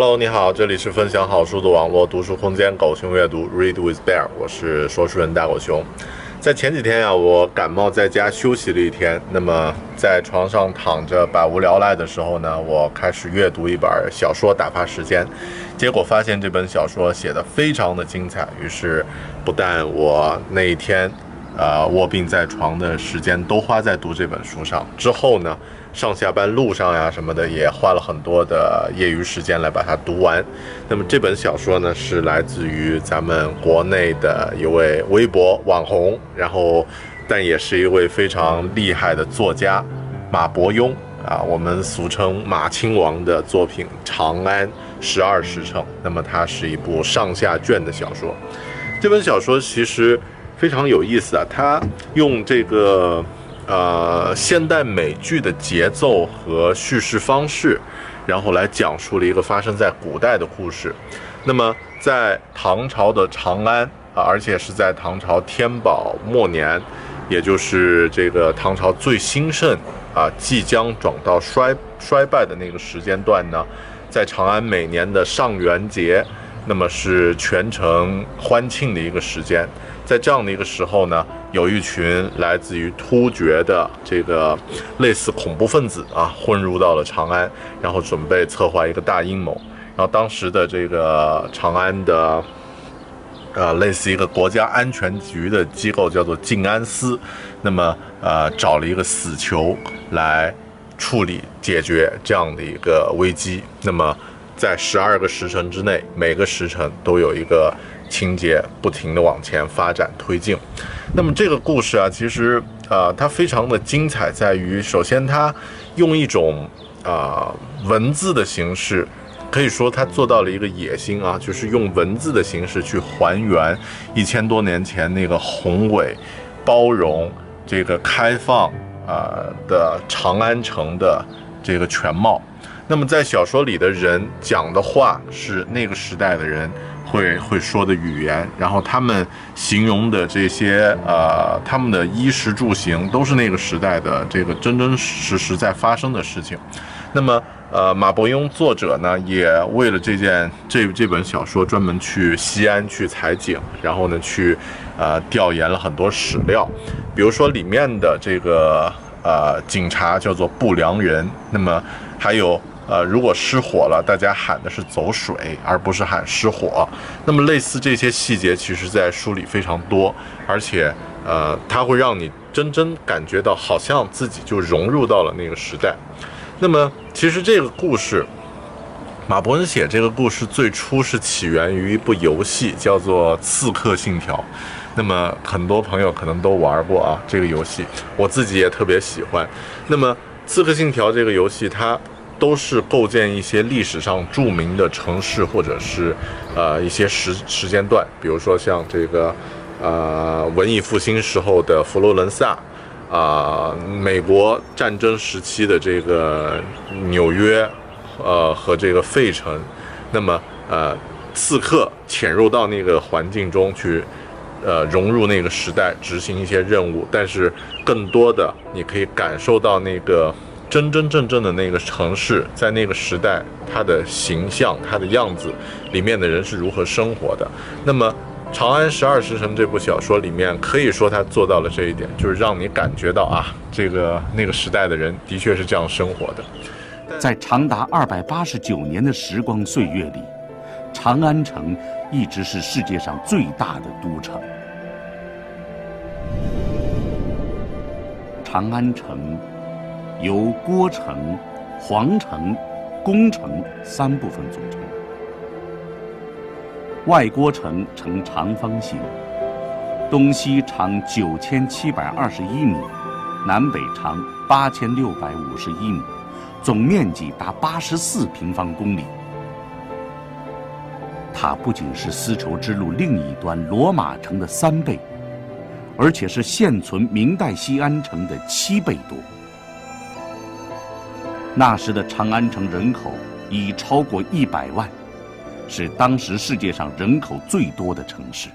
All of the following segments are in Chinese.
Hello，你好，这里是分享好书的网络读书空间“狗熊阅读 ”Read with Bear，我是说书人大狗熊。在前几天呀，我感冒在家休息了一天，那么在床上躺着百无聊赖的时候呢，我开始阅读一本小说打发时间，结果发现这本小说写的非常的精彩，于是不但我那一天。呃，卧病在床的时间都花在读这本书上。之后呢，上下班路上呀什么的，也花了很多的业余时间来把它读完。那么这本小说呢，是来自于咱们国内的一位微博网红，然后但也是一位非常厉害的作家马伯庸啊，我们俗称马亲王的作品《长安十二时辰》。那么它是一部上下卷的小说。这本小说其实。非常有意思啊！它用这个呃现代美剧的节奏和叙事方式，然后来讲述了一个发生在古代的故事。那么在唐朝的长安啊，而且是在唐朝天宝末年，也就是这个唐朝最兴盛啊，即将转到衰衰败的那个时间段呢，在长安每年的上元节，那么是全城欢庆的一个时间。在这样的一个时候呢，有一群来自于突厥的这个类似恐怖分子啊，混入到了长安，然后准备策划一个大阴谋。然后当时的这个长安的，呃，类似一个国家安全局的机构叫做静安司，那么呃，找了一个死囚来处理解决这样的一个危机。那么在十二个时辰之内，每个时辰都有一个。情节不停地往前发展推进，那么这个故事啊，其实啊，它非常的精彩，在于首先它用一种啊文字的形式，可以说它做到了一个野心啊，就是用文字的形式去还原一千多年前那个宏伟、包容、这个开放啊的长安城的这个全貌。那么在小说里的人讲的话是那个时代的人。会会说的语言，然后他们形容的这些呃，他们的衣食住行都是那个时代的这个真真实实在发生的事情。那么呃，马伯庸作者呢，也为了这件这这本小说专门去西安去采景，然后呢去呃调研了很多史料，比如说里面的这个呃警察叫做不良人，那么还有。呃，如果失火了，大家喊的是走水，而不是喊失火。那么类似这些细节，其实在书里非常多，而且呃，它会让你真真感觉到，好像自己就融入到了那个时代。那么其实这个故事，马伯恩写这个故事最初是起源于一部游戏，叫做《刺客信条》。那么很多朋友可能都玩过啊，这个游戏我自己也特别喜欢。那么《刺客信条》这个游戏它。都是构建一些历史上著名的城市，或者是，呃，一些时时间段，比如说像这个，呃，文艺复兴时候的佛罗伦萨，啊，美国战争时期的这个纽约，呃，和这个费城，那么，呃，刺客潜入到那个环境中去，呃，融入那个时代，执行一些任务，但是更多的你可以感受到那个。真真正正的那个城市，在那个时代，它的形象、它的样子，里面的人是如何生活的？那么，《长安十二时辰》这部小说里面，可以说它做到了这一点，就是让你感觉到啊，这个那个时代的人的确是这样生活的。在长达二百八十九年的时光岁月里，长安城一直是世界上最大的都城。长安城。由郭城、皇城、宫城三部分组成。外郭城呈长方形，东西长九千七百二十一米，南北长八千六百五十一米，总面积达八十四平方公里。它不仅是丝绸之路另一端罗马城的三倍，而且是现存明代西安城的七倍多。那时的长安城人口已超过一百万，是当时世界上人口最多的城市。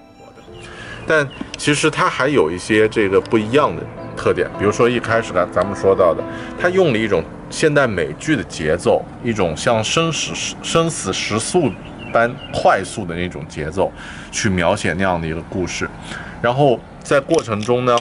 但其实它还有一些这个不一样的特点，比如说一开始呢，咱们说到的，它用了一种现代美剧的节奏，一种像生死生死时速般快速的那种节奏，去描写那样的一个故事。然后在过程中呢，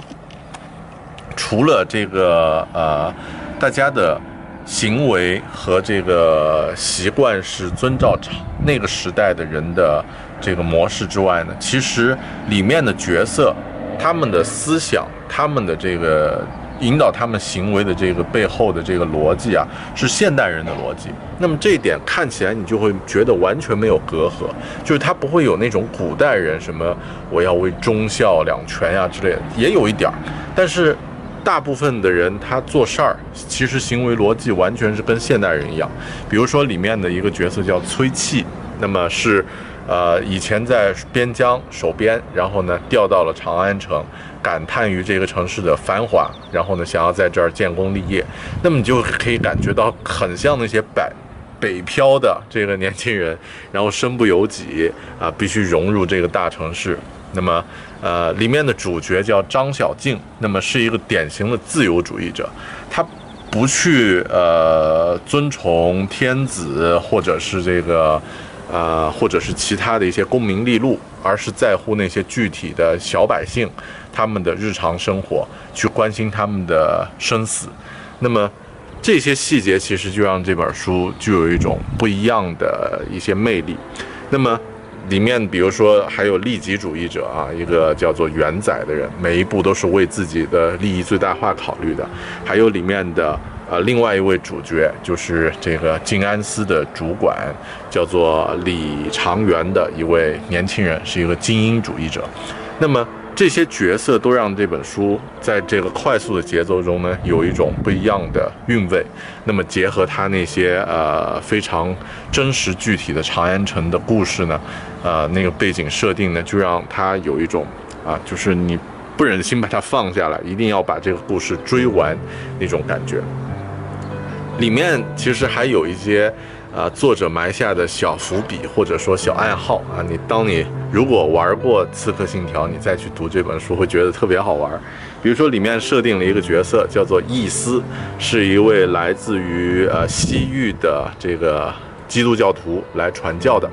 除了这个呃，大家的。行为和这个习惯是遵照那个时代的人的这个模式之外呢，其实里面的角色，他们的思想，他们的这个引导他们行为的这个背后的这个逻辑啊，是现代人的逻辑。那么这一点看起来你就会觉得完全没有隔阂，就是他不会有那种古代人什么我要为忠孝两全呀之类的，也有一点儿，但是。大部分的人他做事儿，其实行为逻辑完全是跟现代人一样。比如说里面的一个角色叫崔器，那么是，呃，以前在边疆守边，然后呢调到了长安城，感叹于这个城市的繁华，然后呢想要在这儿建功立业。那么你就可以感觉到很像那些北北漂的这个年轻人，然后身不由己啊，必须融入这个大城市。那么。呃，里面的主角叫张小静，那么是一个典型的自由主义者，他不去呃尊崇天子或者是这个呃或者是其他的一些功名利禄，而是在乎那些具体的小百姓他们的日常生活，去关心他们的生死。那么这些细节其实就让这本书具有一种不一样的一些魅力。那么。里面比如说还有利己主义者啊，一个叫做元载的人，每一步都是为自己的利益最大化考虑的。还有里面的呃另外一位主角，就是这个静安寺的主管，叫做李长元的一位年轻人，是一个精英主义者。那么。这些角色都让这本书在这个快速的节奏中呢，有一种不一样的韵味。那么结合他那些呃非常真实具体的长安城的故事呢，呃那个背景设定呢，就让他有一种啊，就是你不忍心把它放下来，一定要把这个故事追完那种感觉。里面其实还有一些。啊，作者埋下的小伏笔或者说小暗号啊，你当你如果玩过《刺客信条》，你再去读这本书会觉得特别好玩。比如说里面设定了一个角色叫做易斯，是一位来自于呃西域的这个基督教徒来传教的。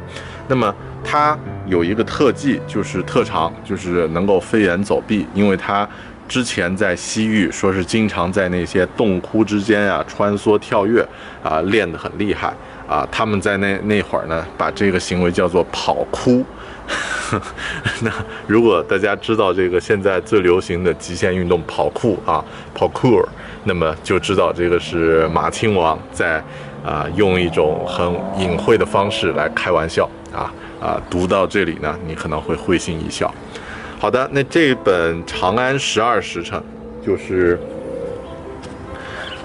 那么他有一个特技，就是特长，就是能够飞檐走壁，因为他。之前在西域，说是经常在那些洞窟之间啊穿梭跳跃，啊练得很厉害啊。他们在那那会儿呢，把这个行为叫做跑酷。那如果大家知道这个现在最流行的极限运动跑酷啊，跑酷，那么就知道这个是马亲王在啊用一种很隐晦的方式来开玩笑啊啊。读到这里呢，你可能会会心一笑。好的，那这本《长安十二时辰》就是，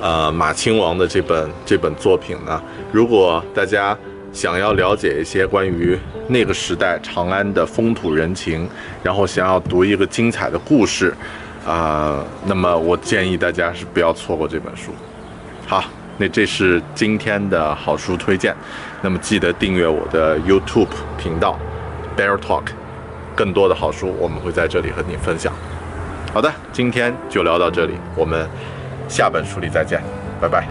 呃，马亲王的这本这本作品呢。如果大家想要了解一些关于那个时代长安的风土人情，然后想要读一个精彩的故事，啊，那么我建议大家是不要错过这本书。好，那这是今天的好书推荐，那么记得订阅我的 YouTube 频道 Bear Talk。更多的好书，我们会在这里和你分享。好的，今天就聊到这里，我们下本书里再见，拜拜。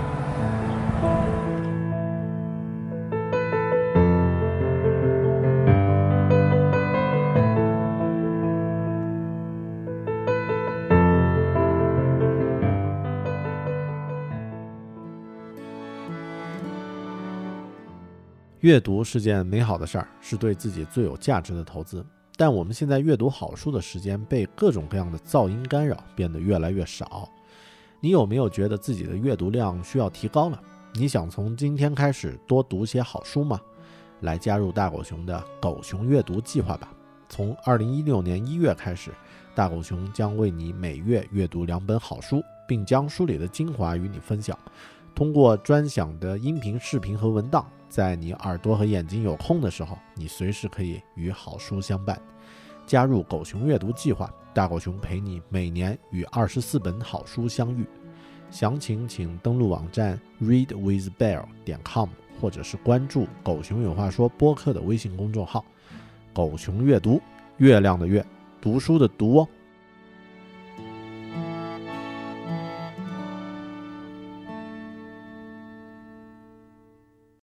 阅读是件美好的事儿，是对自己最有价值的投资。但我们现在阅读好书的时间被各种各样的噪音干扰，变得越来越少。你有没有觉得自己的阅读量需要提高呢？你想从今天开始多读些好书吗？来加入大狗熊的狗熊阅读计划吧！从二零一六年一月开始，大狗熊将为你每月阅读两本好书，并将书里的精华与你分享。通过专享的音频、视频和文档，在你耳朵和眼睛有空的时候，你随时可以与好书相伴。加入狗熊阅读计划，大狗熊陪你每年与二十四本好书相遇。详情请登录网站 readwithbear 点 com，或者是关注“狗熊有话说”播客的微信公众号“狗熊阅读”，月亮的月，读书的读哦。